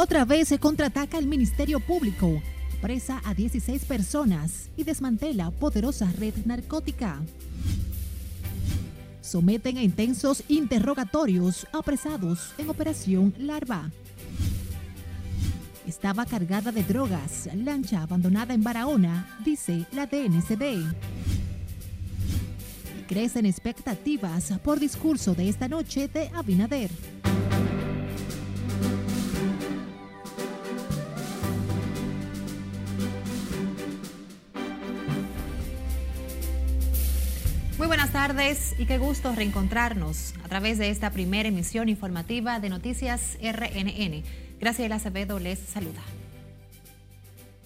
Otra vez se contraataca el Ministerio Público, presa a 16 personas y desmantela poderosa red narcótica. Someten a intensos interrogatorios apresados en Operación Larva. Estaba cargada de drogas, lancha abandonada en Barahona, dice la DNCD. crecen expectativas por discurso de esta noche de Abinader. Buenas tardes y qué gusto reencontrarnos a través de esta primera emisión informativa de Noticias RNN. Graciela Acevedo les saluda.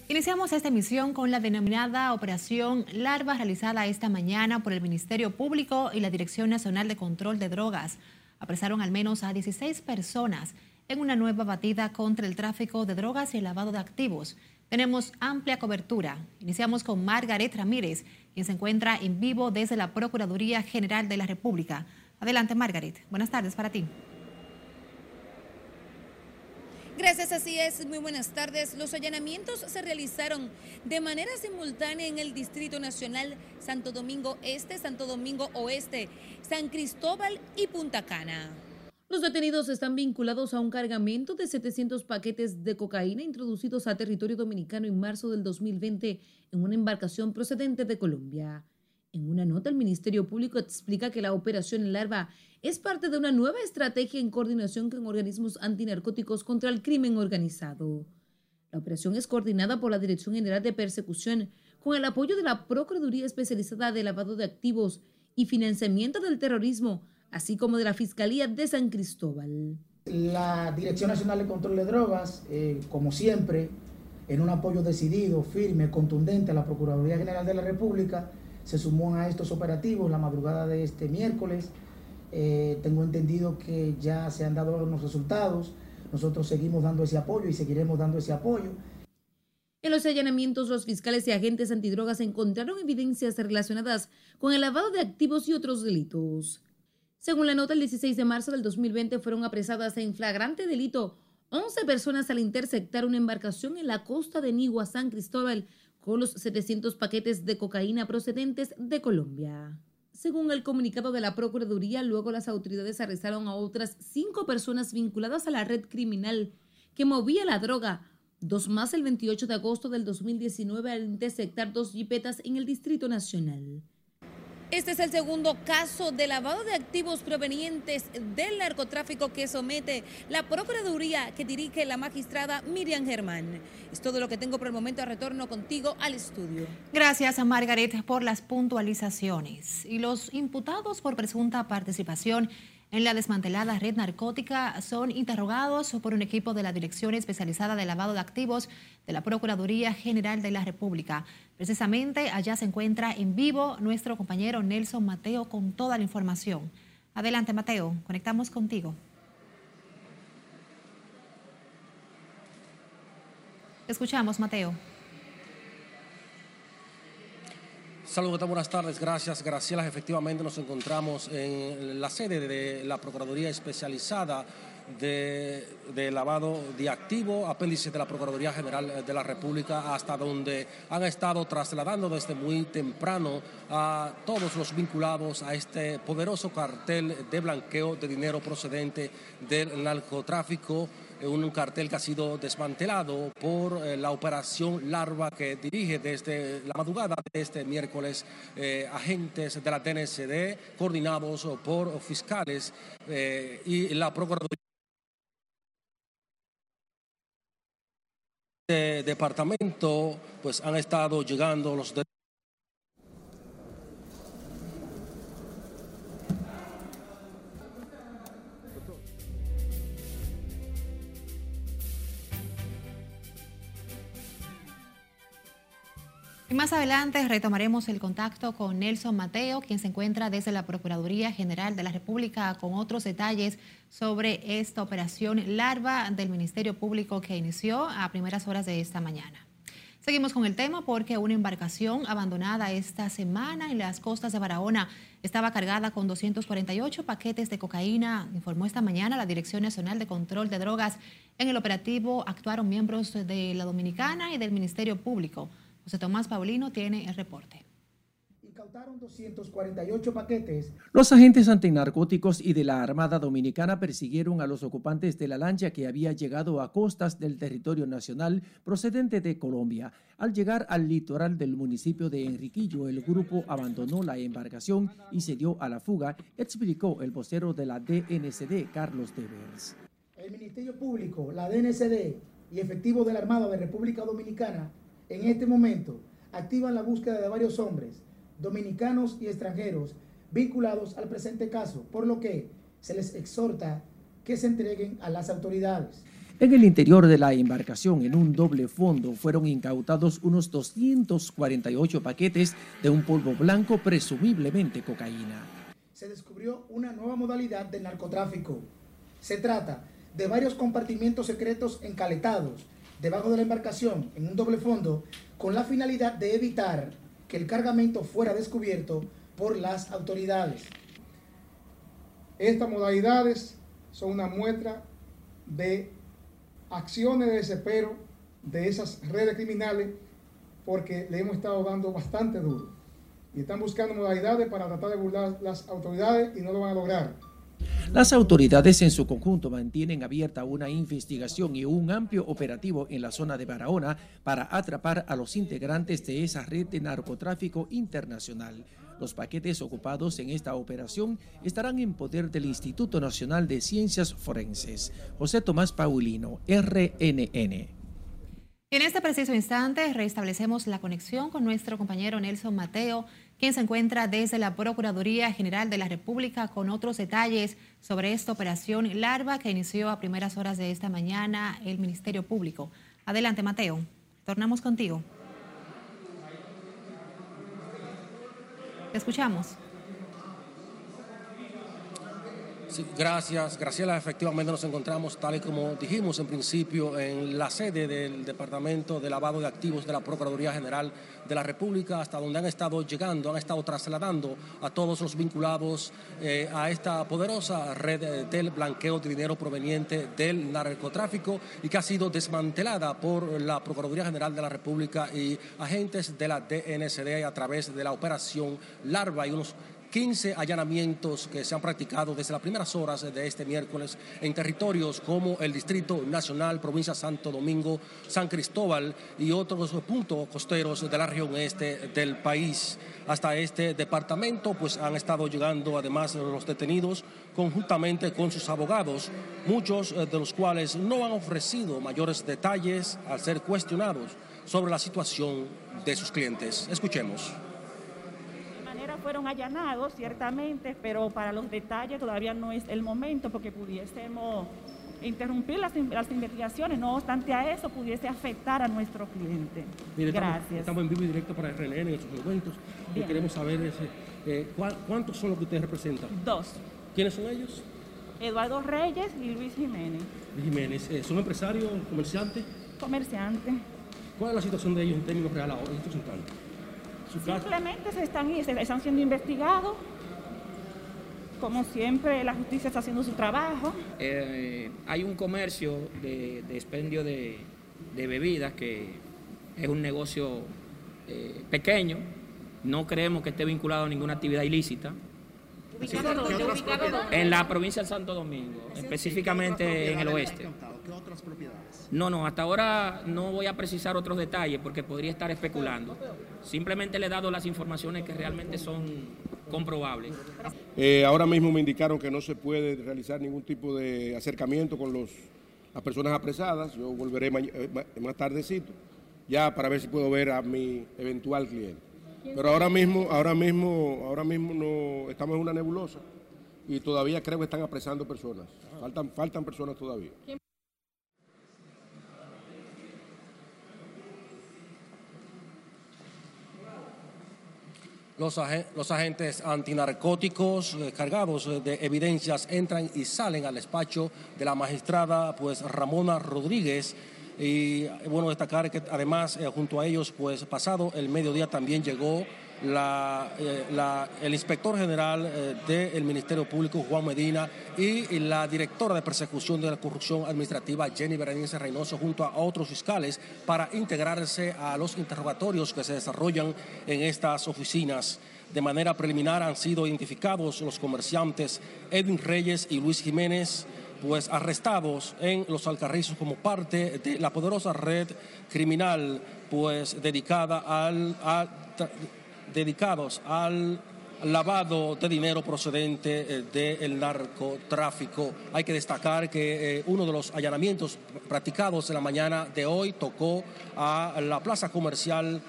Iniciamos esta emisión con la denominada Operación Larva realizada esta mañana por el Ministerio Público y la Dirección Nacional de Control de Drogas. Apresaron al menos a 16 personas en una nueva batida contra el tráfico de drogas y el lavado de activos. Tenemos amplia cobertura. Iniciamos con Margaret Ramírez, quien se encuentra en vivo desde la Procuraduría General de la República. Adelante, Margaret. Buenas tardes para ti. Gracias, así es. Muy buenas tardes. Los allanamientos se realizaron de manera simultánea en el Distrito Nacional Santo Domingo Este, Santo Domingo Oeste, San Cristóbal y Punta Cana. Los detenidos están vinculados a un cargamento de 700 paquetes de cocaína introducidos a territorio dominicano en marzo del 2020 en una embarcación procedente de Colombia. En una nota, el Ministerio Público explica que la operación Larva es parte de una nueva estrategia en coordinación con organismos antinarcóticos contra el crimen organizado. La operación es coordinada por la Dirección General de Persecución con el apoyo de la Procuraduría Especializada de Lavado de Activos y Financiamiento del Terrorismo, así como de la Fiscalía de San Cristóbal. La Dirección Nacional de Control de Drogas, eh, como siempre, en un apoyo decidido, firme, contundente a la Procuraduría General de la República, se sumó a estos operativos la madrugada de este miércoles. Eh, tengo entendido que ya se han dado los resultados. Nosotros seguimos dando ese apoyo y seguiremos dando ese apoyo. En los allanamientos, los fiscales y agentes antidrogas encontraron evidencias relacionadas con el lavado de activos y otros delitos. Según la nota, el 16 de marzo del 2020 fueron apresadas en flagrante delito 11 personas al interceptar una embarcación en la costa de Nigua, San Cristóbal, con los 700 paquetes de cocaína procedentes de Colombia. Según el comunicado de la Procuraduría, luego las autoridades arrestaron a otras cinco personas vinculadas a la red criminal que movía la droga, dos más el 28 de agosto del 2019 al interceptar dos jipetas en el Distrito Nacional. Este es el segundo caso de lavado de activos provenientes del narcotráfico que somete la Procuraduría que dirige la magistrada Miriam Germán. Es todo lo que tengo por el momento. Retorno contigo al estudio. Gracias a Margaret por las puntualizaciones. Y los imputados por presunta participación en la desmantelada red narcótica son interrogados por un equipo de la Dirección Especializada de Lavado de Activos de la Procuraduría General de la República. Precisamente allá se encuentra en vivo nuestro compañero Nelson Mateo con toda la información. Adelante, Mateo, conectamos contigo. escuchamos, Mateo. Saludos, buenas tardes. Gracias, Graciela. Efectivamente, nos encontramos en la sede de la Procuraduría Especializada de, lavado de activo, apéndice de la Procuraduría General de la República, hasta donde han estado trasladando desde muy temprano a todos los vinculados a este poderoso cartel de blanqueo de dinero procedente del narcotráfico un cartel que ha sido desmantelado por eh, la operación Larva que dirige desde la madrugada de este miércoles eh, agentes de la DNCD coordinados por fiscales eh, y la Procuraduría. De departamento pues han estado llegando los más adelante retomaremos el contacto con Nelson Mateo, quien se encuentra desde la Procuraduría General de la República con otros detalles sobre esta operación larva del Ministerio Público que inició a primeras horas de esta mañana. Seguimos con el tema porque una embarcación abandonada esta semana en las costas de Barahona estaba cargada con 248 paquetes de cocaína, informó esta mañana la Dirección Nacional de Control de Drogas. En el operativo actuaron miembros de la Dominicana y del Ministerio Público. José Tomás Paulino tiene el reporte. 248 paquetes. Los agentes antinarcóticos y de la Armada Dominicana persiguieron a los ocupantes de la lancha que había llegado a costas del territorio nacional procedente de Colombia. Al llegar al litoral del municipio de Enriquillo, el grupo abandonó la embarcación y se dio a la fuga, explicó el vocero de la DNCD, Carlos Devers. El Ministerio Público, la DNCD y efectivos de la Armada de República Dominicana en este momento activan la búsqueda de varios hombres dominicanos y extranjeros vinculados al presente caso, por lo que se les exhorta que se entreguen a las autoridades. En el interior de la embarcación, en un doble fondo, fueron incautados unos 248 paquetes de un polvo blanco, presumiblemente cocaína. Se descubrió una nueva modalidad de narcotráfico. Se trata de varios compartimientos secretos encaletados debajo de la embarcación en un doble fondo con la finalidad de evitar que el cargamento fuera descubierto por las autoridades. Estas modalidades son una muestra de acciones de desespero de esas redes criminales porque le hemos estado dando bastante duro. Y están buscando modalidades para tratar de burlar las autoridades y no lo van a lograr. Las autoridades en su conjunto mantienen abierta una investigación y un amplio operativo en la zona de Barahona para atrapar a los integrantes de esa red de narcotráfico internacional. Los paquetes ocupados en esta operación estarán en poder del Instituto Nacional de Ciencias Forenses. José Tomás Paulino, RNN. En este preciso instante restablecemos la conexión con nuestro compañero Nelson Mateo quien se encuentra desde la Procuraduría General de la República con otros detalles sobre esta operación Larva que inició a primeras horas de esta mañana el Ministerio Público. Adelante, Mateo. Tornamos contigo. Te escuchamos gracias, Graciela. Efectivamente nos encontramos, tal y como dijimos en principio, en la sede del Departamento de Lavado de Activos de la Procuraduría General de la República, hasta donde han estado llegando, han estado trasladando a todos los vinculados eh, a esta poderosa red eh, del blanqueo de dinero proveniente del narcotráfico y que ha sido desmantelada por la Procuraduría General de la República y agentes de la DNCD a través de la operación Larva y unos 15 allanamientos que se han practicado desde las primeras horas de este miércoles en territorios como el Distrito Nacional, Provincia Santo Domingo, San Cristóbal y otros puntos costeros de la región este del país. Hasta este departamento pues han estado llegando además los detenidos conjuntamente con sus abogados, muchos eh, de los cuales no han ofrecido mayores detalles al ser cuestionados sobre la situación de sus clientes. Escuchemos fueron allanados, ciertamente, pero para los detalles todavía no es el momento porque pudiésemos interrumpir las, investigaciones, no obstante a eso pudiese afectar a nuestro cliente. Gracias. Estamos, en vivo y directo para RNN en estos momentos y queremos saber eh, ¿cuántos son los que ustedes representan? Dos. ¿Quiénes son ellos? Eduardo Reyes y Luis Jiménez. Luis Jiménez, eh, ¿son empresarios, comerciantes? Comerciantes. ¿Cuál es la situación de ellos en términos reales ahora, en estos instantes? Simplemente se están, están siendo investigados. Como siempre, la justicia está haciendo su trabajo. Eh, hay un comercio de, expendio de, bebidas que es un negocio eh, pequeño. No creemos que esté vinculado a ninguna actividad ilícita. En la provincia de Santo Domingo, específicamente en el oeste. ¿Qué otras propiedades? No, no, hasta ahora no voy a precisar otros detalles porque podría estar especulando. Simplemente le he dado las informaciones que realmente son comprobables. Eh, ahora mismo me indicaron que no se puede realizar ningún tipo de acercamiento con los, las personas apresadas. Yo volveré eh, más tardecito ya para ver si puedo ver a mi eventual cliente. Pero ahora mismo, ahora mismo, ahora mismo no estamos en una nebulosa y todavía creo que están apresando personas. Faltan, faltan personas todavía. Los, agentes antinarcóticos eh, cargados de evidencias entran y salen al despacho de la magistrada pues Ramona Rodríguez. Y bueno, destacar que además junto a ellos, pues pasado el mediodía también llegó eh, la, el inspector general eh, del Ministerio Público, Juan Medina, y, la directora de persecución de la corrupción administrativa, Jenny Berenice Reynoso, junto a otros fiscales, para integrarse a los interrogatorios que se desarrollan en estas oficinas. De manera preliminar han sido identificados los comerciantes Edwin Reyes y Luis Jiménez, pues arrestados en los Alcarrizos como parte de la poderosa red criminal, pues dedicada al, al dedicados al lavado de dinero procedente eh, del narcotráfico. Hay que destacar que eh, uno de los allanamientos practicados en la mañana de hoy tocó a la plaza comercial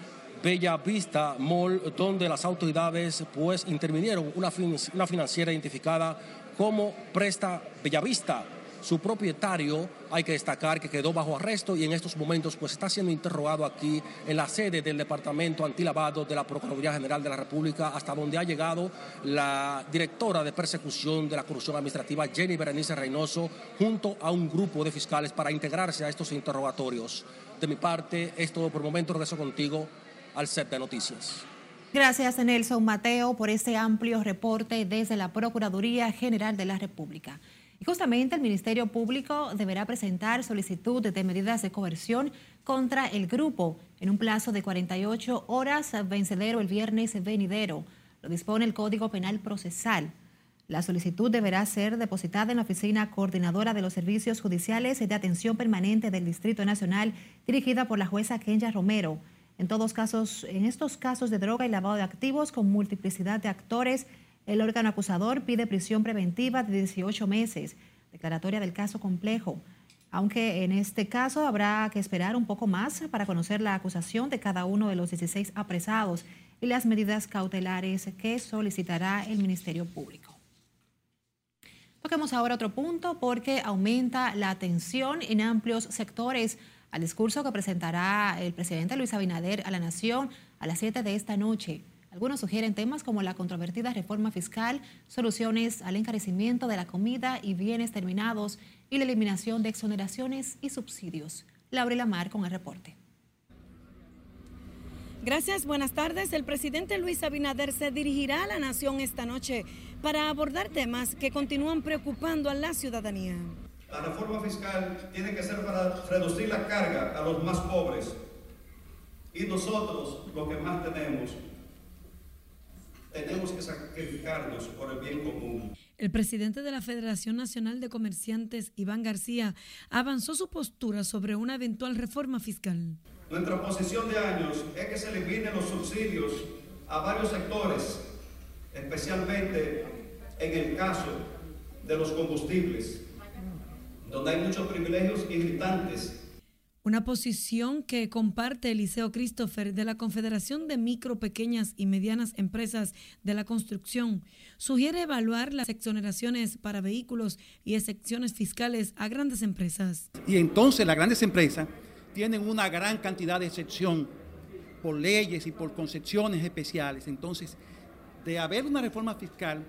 Bella Vista Mall, donde las autoridades pues intervinieron una, una financiera identificada como Presta Bellavista su propietario, hay que destacar que quedó bajo arresto y en estos momentos pues está siendo interrogado aquí en la sede del Departamento Antilavado de la Procuraduría General de la República, hasta donde ha llegado la directora de persecución de la corrupción administrativa, Jenny Berenice Reynoso, junto a un grupo de fiscales para integrarse a estos interrogatorios. De mi parte, es todo por el momento. Regreso contigo al set de noticias. Gracias, Nelson Mateo, por este amplio reporte desde la Procuraduría General de la República justamente el Ministerio Público deberá presentar solicitud de medidas de coerción contra el grupo en un plazo de 48 horas vencedero el viernes venidero. Lo dispone el Código Penal Procesal. La solicitud deberá ser depositada en la Oficina Coordinadora de los Servicios Judiciales de Atención Permanente del Distrito Nacional, dirigida por la jueza Kenya Romero. En todos casos, en estos casos de droga y lavado de activos con multiplicidad de actores, el órgano acusador pide prisión preventiva de 18 meses, declaratoria del caso complejo, aunque en este caso habrá que esperar un poco más para conocer la acusación de cada uno de los 16 apresados y las medidas cautelares que solicitará el Ministerio Público. Toquemos ahora otro punto porque aumenta la atención en amplios sectores al discurso que presentará el presidente Luis Abinader a la Nación a las 7 de esta noche. Algunos sugieren temas como la controvertida reforma fiscal, soluciones al encarecimiento de la comida y bienes terminados y la eliminación de exoneraciones y subsidios. Laura Lamar con el reporte. Gracias, buenas tardes. El presidente Luis Abinader se dirigirá a la nación esta noche para abordar temas que continúan preocupando a la ciudadanía. La reforma fiscal tiene que ser para reducir la carga a los más pobres y nosotros, lo que más tenemos, tenemos que sacrificarnos por el bien común. El presidente de la Federación Nacional de Comerciantes, Iván García, avanzó su postura sobre una eventual reforma fiscal. Nuestra posición de años es que se eliminen los subsidios a varios sectores, especialmente en el caso de los combustibles, donde hay muchos privilegios irritantes una posición que comparte Eliseo Christopher de la Confederación de Micro, Pequeñas y Medianas Empresas de la Construcción sugiere evaluar las exoneraciones para vehículos y excepciones fiscales a grandes empresas. Y entonces las grandes empresas tienen una gran cantidad de excepción por leyes y por concepciones especiales. Entonces, de haber una reforma fiscal,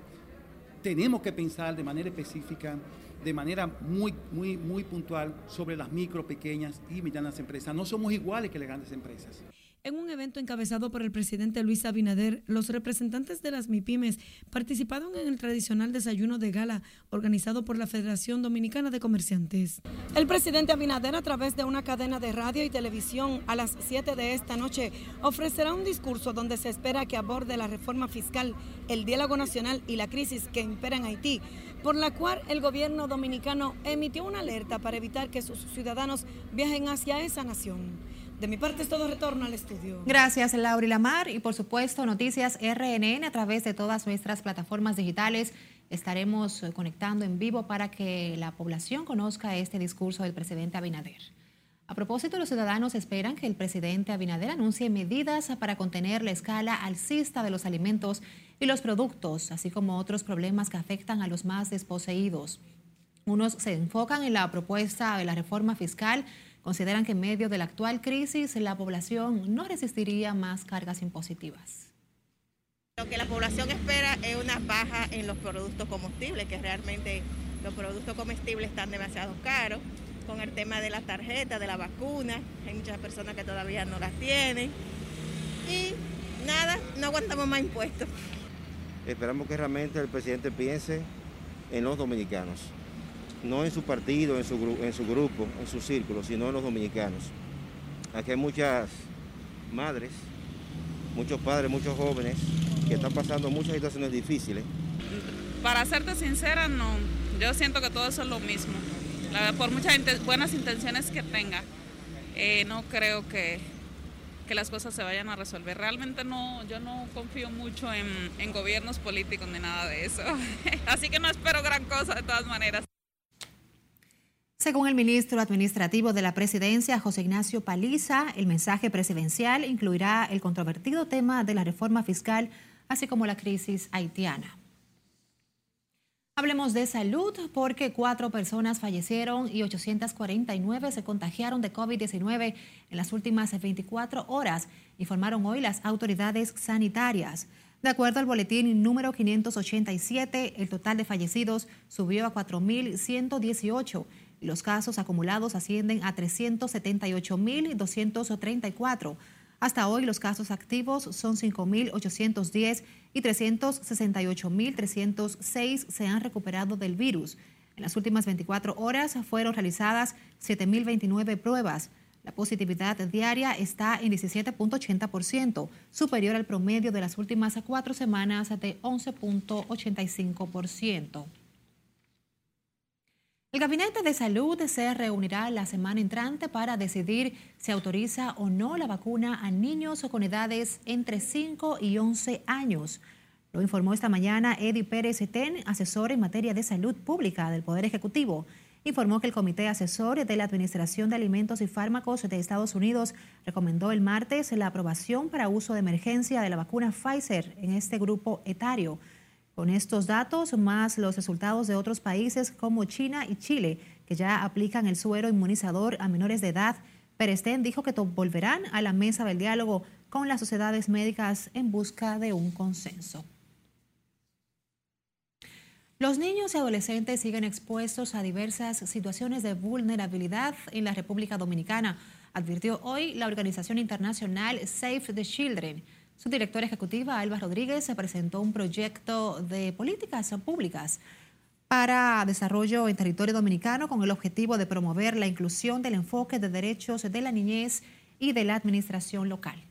tenemos que pensar de manera específica de manera muy, muy, muy puntual sobre las micro, pequeñas y medianas empresas. No somos iguales que las grandes empresas. En un evento encabezado por el presidente Luis Abinader, los representantes de las MIPIMES participaron en el tradicional desayuno de gala organizado por la Federación Dominicana de Comerciantes. El presidente Abinader, a través de una cadena de radio y televisión a las 7 de esta noche, ofrecerá un discurso donde se espera que aborde la reforma fiscal, el diálogo nacional y la crisis que impera en Haití, por la cual el gobierno dominicano emitió una alerta para evitar que sus ciudadanos viajen hacia esa nación. De mi parte es todo retorno al estudio. Gracias, Laura Lamar. Y por supuesto, Noticias RNN a través de todas nuestras plataformas digitales. Estaremos eh, conectando en vivo para que la población conozca este discurso del presidente Abinader. A propósito, los ciudadanos esperan que el presidente Abinader anuncie medidas para contener la escala alcista de los alimentos y los productos, así como otros problemas que afectan a los más desposeídos. Unos se enfocan en la propuesta de la reforma fiscal, consideran que en medio de la actual crisis la población no resistiría más cargas impositivas. Lo que la población espera es una baja en los productos comestibles, que realmente los productos comestibles están demasiado caros con el tema de la tarjeta, de la vacuna. Hay muchas personas que todavía no las tienen. Y nada, no aguantamos más impuestos. Esperamos que realmente el presidente piense en los dominicanos, no en su partido, en su, en su grupo, en su círculo, sino en los dominicanos. Aquí hay muchas madres, muchos padres, muchos jóvenes que están pasando muchas situaciones difíciles. Para serte sincera, no. Yo siento que todo eso es lo mismo. por muchas buenas intenciones que tenga, eh, no creo que, que las cosas se vayan a resolver. Realmente no, yo no confío mucho en, en gobiernos políticos ni nada de eso. Así que no espero gran cosa de todas maneras. Según el ministro administrativo de la presidencia, José Ignacio Paliza, el mensaje presidencial incluirá el controvertido tema de la reforma fiscal, así como la crisis haitiana. Hablemos de salud porque cuatro personas fallecieron y 849 se contagiaron de COVID-19 en las últimas 24 horas, informaron hoy las autoridades sanitarias. De acuerdo al boletín número 587, el total de fallecidos subió a 4.118 y los casos acumulados ascienden a 378.234. Hasta hoy los casos activos son 5.810 y 368.306 se han recuperado del virus. En las últimas 24 horas fueron realizadas 7.029 pruebas. La positividad diaria está en 17.80%, superior al promedio de las últimas cuatro semanas de 11.85%. El Gabinete de Salud se reunirá la semana entrante para decidir si autoriza o no la vacuna a niños con edades entre 5 y 11 años. Lo informó esta mañana Eddie Pérez Ten, asesor en materia de salud pública del Poder Ejecutivo. Informó que el Comité Asesor de la Administración de Alimentos y Fármacos de Estados Unidos recomendó el martes la aprobación para uso de emergencia de la vacuna Pfizer en este grupo etario. Con estos datos, más los resultados de otros países como China y Chile, que ya aplican el suero inmunizador a menores de edad, Perestén dijo que volverán a la mesa del diálogo con las sociedades médicas en busca de un consenso. Los niños y adolescentes siguen expuestos a diversas situaciones de vulnerabilidad en la República Dominicana, advirtió hoy la organización internacional Save the Children. Su directora ejecutiva, Alba Rodríguez, se presentó un proyecto de políticas públicas para desarrollo en territorio dominicano con el objetivo de promover la inclusión del enfoque de derechos de la niñez y de la administración local.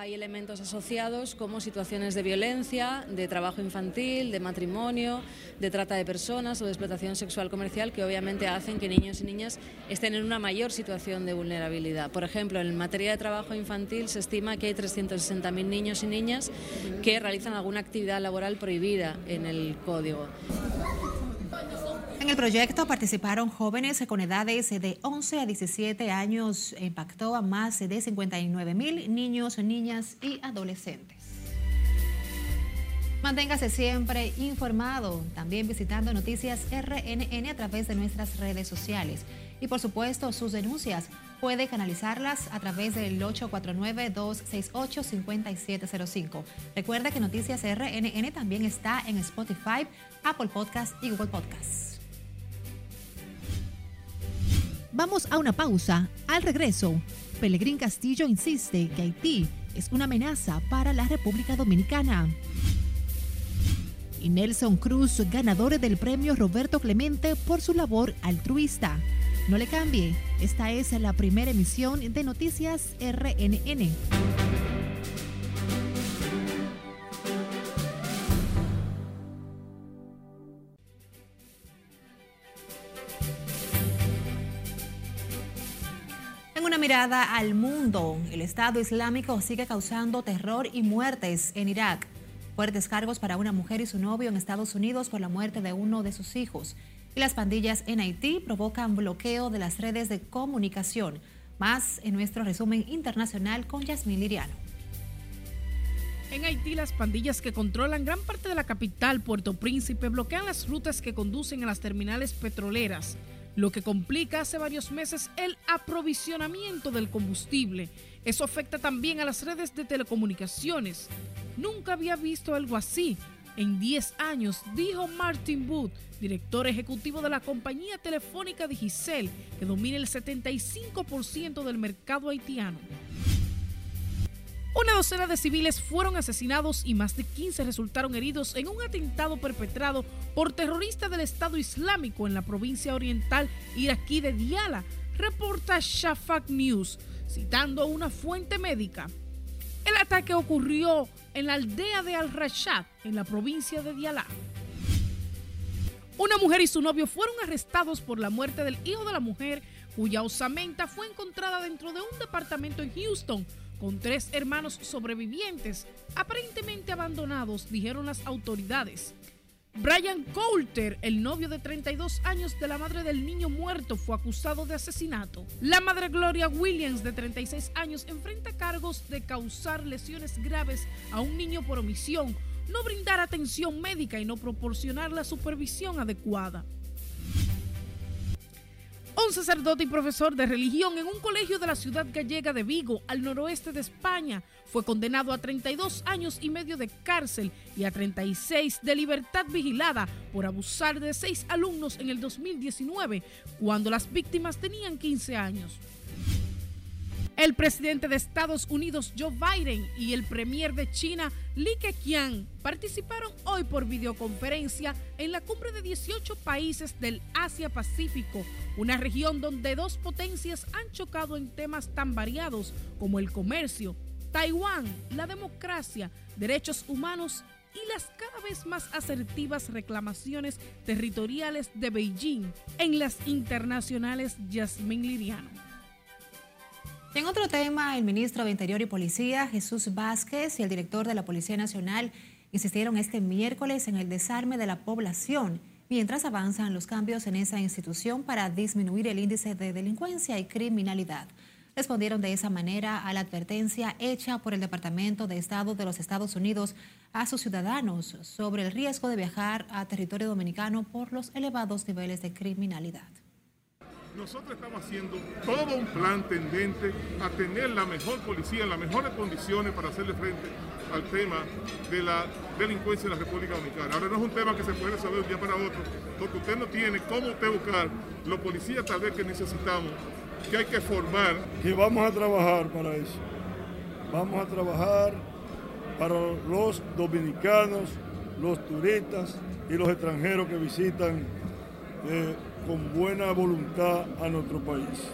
Hay elementos asociados como situaciones de violencia, de trabajo infantil, de matrimonio, de trata de personas o de explotación sexual comercial que obviamente hacen que niños y niñas estén en una mayor situación de vulnerabilidad. Por ejemplo, en materia de trabajo infantil se estima que hay 360.000 niños y niñas que realizan alguna actividad laboral prohibida en el código. En el proyecto participaron jóvenes con edades de 11 a 17 años. Impactó a más de 59 mil niños, niñas y adolescentes. Manténgase siempre informado, también visitando Noticias RNN a través de nuestras redes sociales. Y por supuesto, sus denuncias puede canalizarlas a través del 849-268-5705. Recuerda que Noticias RNN también está en Spotify, Apple Podcast y Google Podcast. Vamos a una pausa. Al regreso, Pelegrín Castillo insiste que Haití es una amenaza para la República Dominicana. Y Nelson Cruz, ganador del premio Roberto Clemente por su labor altruista. No le cambie, esta es la primera emisión de Noticias RNN. Mirada al mundo, el Estado Islámico sigue causando terror y muertes en Irak. Fuertes cargos para una mujer y su novio en Estados Unidos por la muerte de uno de sus hijos. Y las pandillas en Haití provocan bloqueo de las redes de comunicación. Más en nuestro resumen internacional con Yasmín Liriano. En Haití, las pandillas que controlan gran parte de la capital, Puerto Príncipe, bloquean las rutas que conducen a las terminales petroleras lo que complica hace varios meses el aprovisionamiento del combustible. Eso afecta también a las redes de telecomunicaciones. Nunca había visto algo así. en 10 años, dijo Martin Booth, director ejecutivo de la compañía telefónica Digicel, que domina el 75% del mercado haitiano. Una docena de civiles fueron asesinados y más de 15 resultaron heridos en un atentado perpetrado por terroristas del Estado Islámico en la provincia oriental iraquí de Diyala, reporta Shafak News, citando una fuente médica. El ataque ocurrió en la aldea de Al-Rashad, en la provincia de Diyala. Una mujer y su novio fueron arrestados por la muerte del hijo de la mujer, cuya osamenta fue encontrada dentro de un departamento en Houston, con tres hermanos sobrevivientes, aparentemente abandonados, dijeron las autoridades. Brian Coulter, el novio de 32 años de la madre del niño muerto, fue acusado de asesinato. La madre Gloria Williams, de 36 años, enfrenta cargos de causar lesiones graves a un niño por omisión, no brindar atención médica y no proporcionar la supervisión adecuada. Un sacerdote y profesor de religión en un colegio de la ciudad gallega de Vigo, al noroeste de España, fue condenado a 32 años y medio de cárcel y a 36 de libertad vigilada por abusar de seis alumnos en el 2019, cuando las víctimas tenían 15 años. El presidente de Estados Unidos, Joe Biden, y el premier de China, Li Keqiang, participaron hoy por videoconferencia en la cumbre de 18 países del Asia-Pacífico, una región donde dos potencias han chocado en temas tan variados como el comercio, Taiwán, la democracia, derechos humanos y las cada vez más asertivas reclamaciones territoriales de Beijing en las internacionales Yasmín Liriano. En otro tema, el ministro de Interior y Policía, Jesús Vázquez, y el director de la Policía Nacional insistieron este miércoles en el desarme de la población, mientras avanzan los cambios en esa institución para disminuir el índice de delincuencia y criminalidad. Respondieron de esa manera a la advertencia hecha por el Departamento de Estado de los Estados Unidos a sus ciudadanos sobre el riesgo de viajar a territorio dominicano por los elevados niveles de criminalidad. Nosotros estamos haciendo todo un plan tendente a tener la mejor policía, las mejores condiciones para hacerle frente al tema de la delincuencia en la República Dominicana. Ahora no es un tema que se puede resolver de un día para otro, porque usted no tiene cómo usted buscar los policías tal vez que necesitamos, que hay que formar. Que vamos a trabajar para eso. Vamos a trabajar para los dominicanos, los turistas y los extranjeros que visitan eh, con buena voluntad a nuestro país.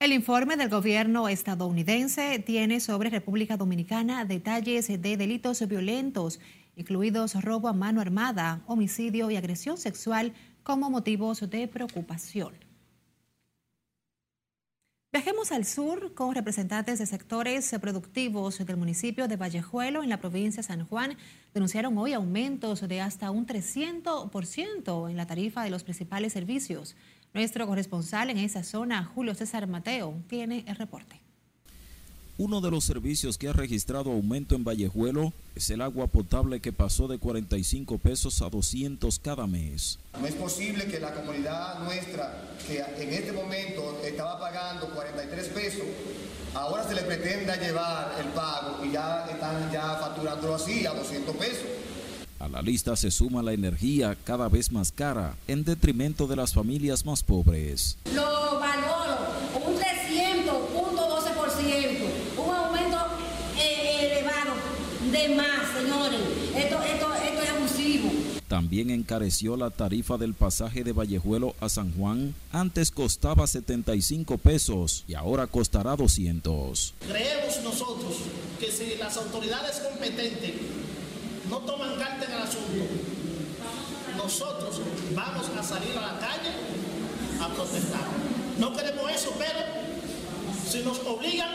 El informe del gobierno estadounidense tiene sobre República Dominicana detalles de delitos violentos, incluidos robo a mano armada, homicidio y agresión sexual como motivos de preocupación. Viajemos al sur con representantes de sectores productivos del municipio de Vallejuelo en la provincia de San Juan. Denunciaron hoy aumentos de hasta un 300% en la tarifa de los principales servicios. Nuestro corresponsal en esa zona, Julio César Mateo, tiene el reporte. Uno de los servicios que ha registrado aumento en Vallejuelo es el agua potable que pasó de 45 pesos a 200 cada mes. No es posible que la comunidad nuestra, que en este momento estaba pagando 43 pesos, ahora se le pretenda llevar el pago y ya están ya facturando así a 200 pesos. A la lista se suma la energía cada vez más cara en detrimento de las familias más pobres. Lo valoro un 300.12%, un aumento eh, elevado de más, señores. Esto, esto, esto es abusivo. También encareció la tarifa del pasaje de Vallejuelo a San Juan. Antes costaba 75 pesos y ahora costará 200. Creemos nosotros que si las autoridades competentes no toman carta en el asunto, nosotros vamos a salir a la calle a protestar. No queremos eso, pero si nos obligan,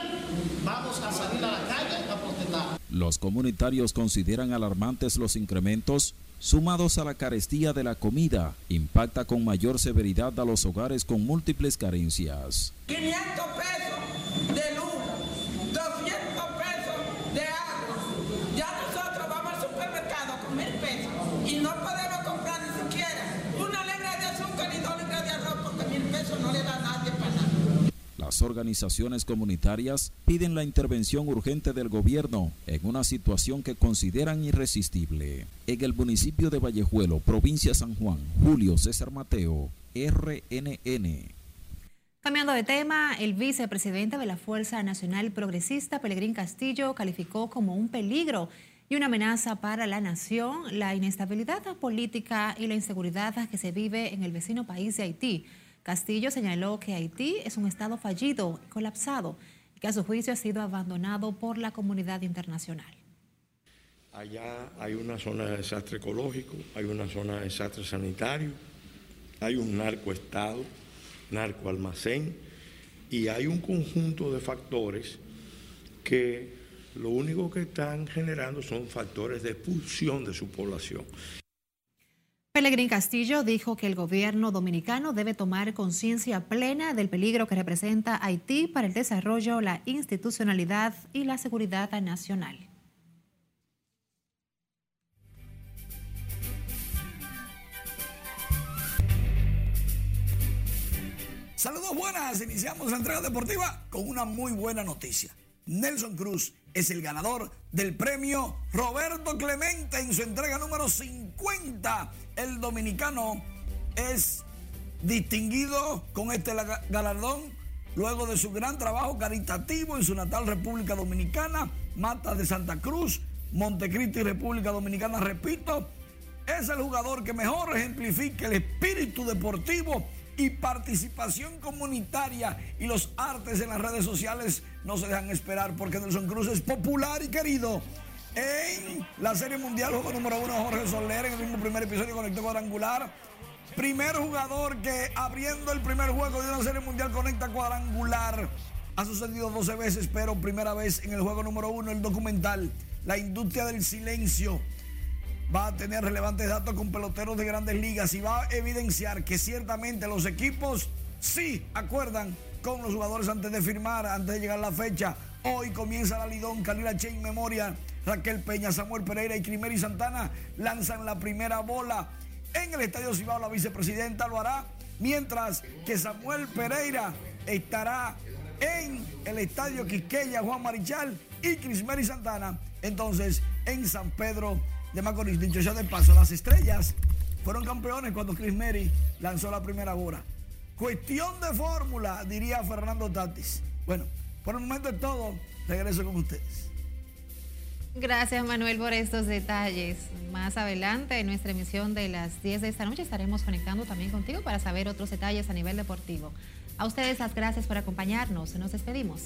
vamos a salir a la calle a protestar. Los comunitarios consideran alarmantes los incrementos sumados a la carestía de la comida, impacta con mayor severidad a los hogares con múltiples carencias. 500 pesos de luz, 200 pesos de agua. Ya nosotros vamos al supermercado con mil pesos y no podemos comprar ni siquiera una libra de azúcar y dos libras de arroz porque mil pesos no le da a nadie para nada. Las organizaciones comunitarias piden la intervención urgente del gobierno en una situación que consideran irresistible. En el municipio de Vallejuelo, provincia San Juan, Julio César Mateo, RNN. Cambiando de tema, el vicepresidente de la Fuerza Nacional Progresista, Pelegrín Castillo, calificó como un peligro y una amenaza para la nación la inestabilidad política y la inseguridad que se vive en el vecino país de Haití. Castillo señaló que Haití es un estado fallido y colapsado que a su juicio ha sido abandonado por la comunidad internacional. Allá hay una zona de desastre ecológico, hay una zona de desastre sanitario, hay un narcoestado, narcoalmacén y hay un conjunto de factores que lo único que están generando son factores de expulsión de su población. Pelegrín Castillo dijo que el gobierno dominicano debe tomar conciencia plena del peligro que representa Haití para el desarrollo, la institucionalidad y la seguridad nacional. Saludos buenas, iniciamos la entrega deportiva con una muy buena noticia. Nelson Cruz es el ganador del premio Roberto Clemente en su entrega número 50. El dominicano es distinguido con este galardón luego de su gran trabajo caritativo en su natal República Dominicana, Mata de Santa Cruz, Montecristi y República Dominicana, repito, es el jugador que mejor ejemplifica el espíritu deportivo y participación comunitaria y los artes en las redes sociales no se dejan esperar porque Nelson Cruz es popular y querido. En la Serie Mundial, juego número uno, Jorge Soler, en el mismo primer episodio conectó cuadrangular. Primer jugador que abriendo el primer juego de una Serie Mundial conecta cuadrangular. Ha sucedido 12 veces, pero primera vez en el juego número uno, el documental La industria del silencio va a tener relevantes datos con peloteros de grandes ligas y va a evidenciar que ciertamente los equipos sí acuerdan con los jugadores antes de firmar, antes de llegar la fecha. Hoy comienza la Lidón, Calila Chain Memoria, Raquel Peña, Samuel Pereira y Crimeri Santana lanzan la primera bola. En el Estadio Cibao la vicepresidenta lo hará, mientras que Samuel Pereira estará en el Estadio Quisqueya Juan Marichal y Crismeri Santana, entonces en San Pedro de Macorís. Dicho ya de paso, las estrellas fueron campeones cuando Chris Mary lanzó la primera bola. Cuestión de fórmula, diría Fernando Tatis. Bueno, por el momento es todo. Regreso con ustedes. Gracias Manuel por estos detalles. Más adelante en nuestra emisión de las 10 de esta noche estaremos conectando también contigo para saber otros detalles a nivel deportivo. A ustedes las gracias por acompañarnos. Nos despedimos.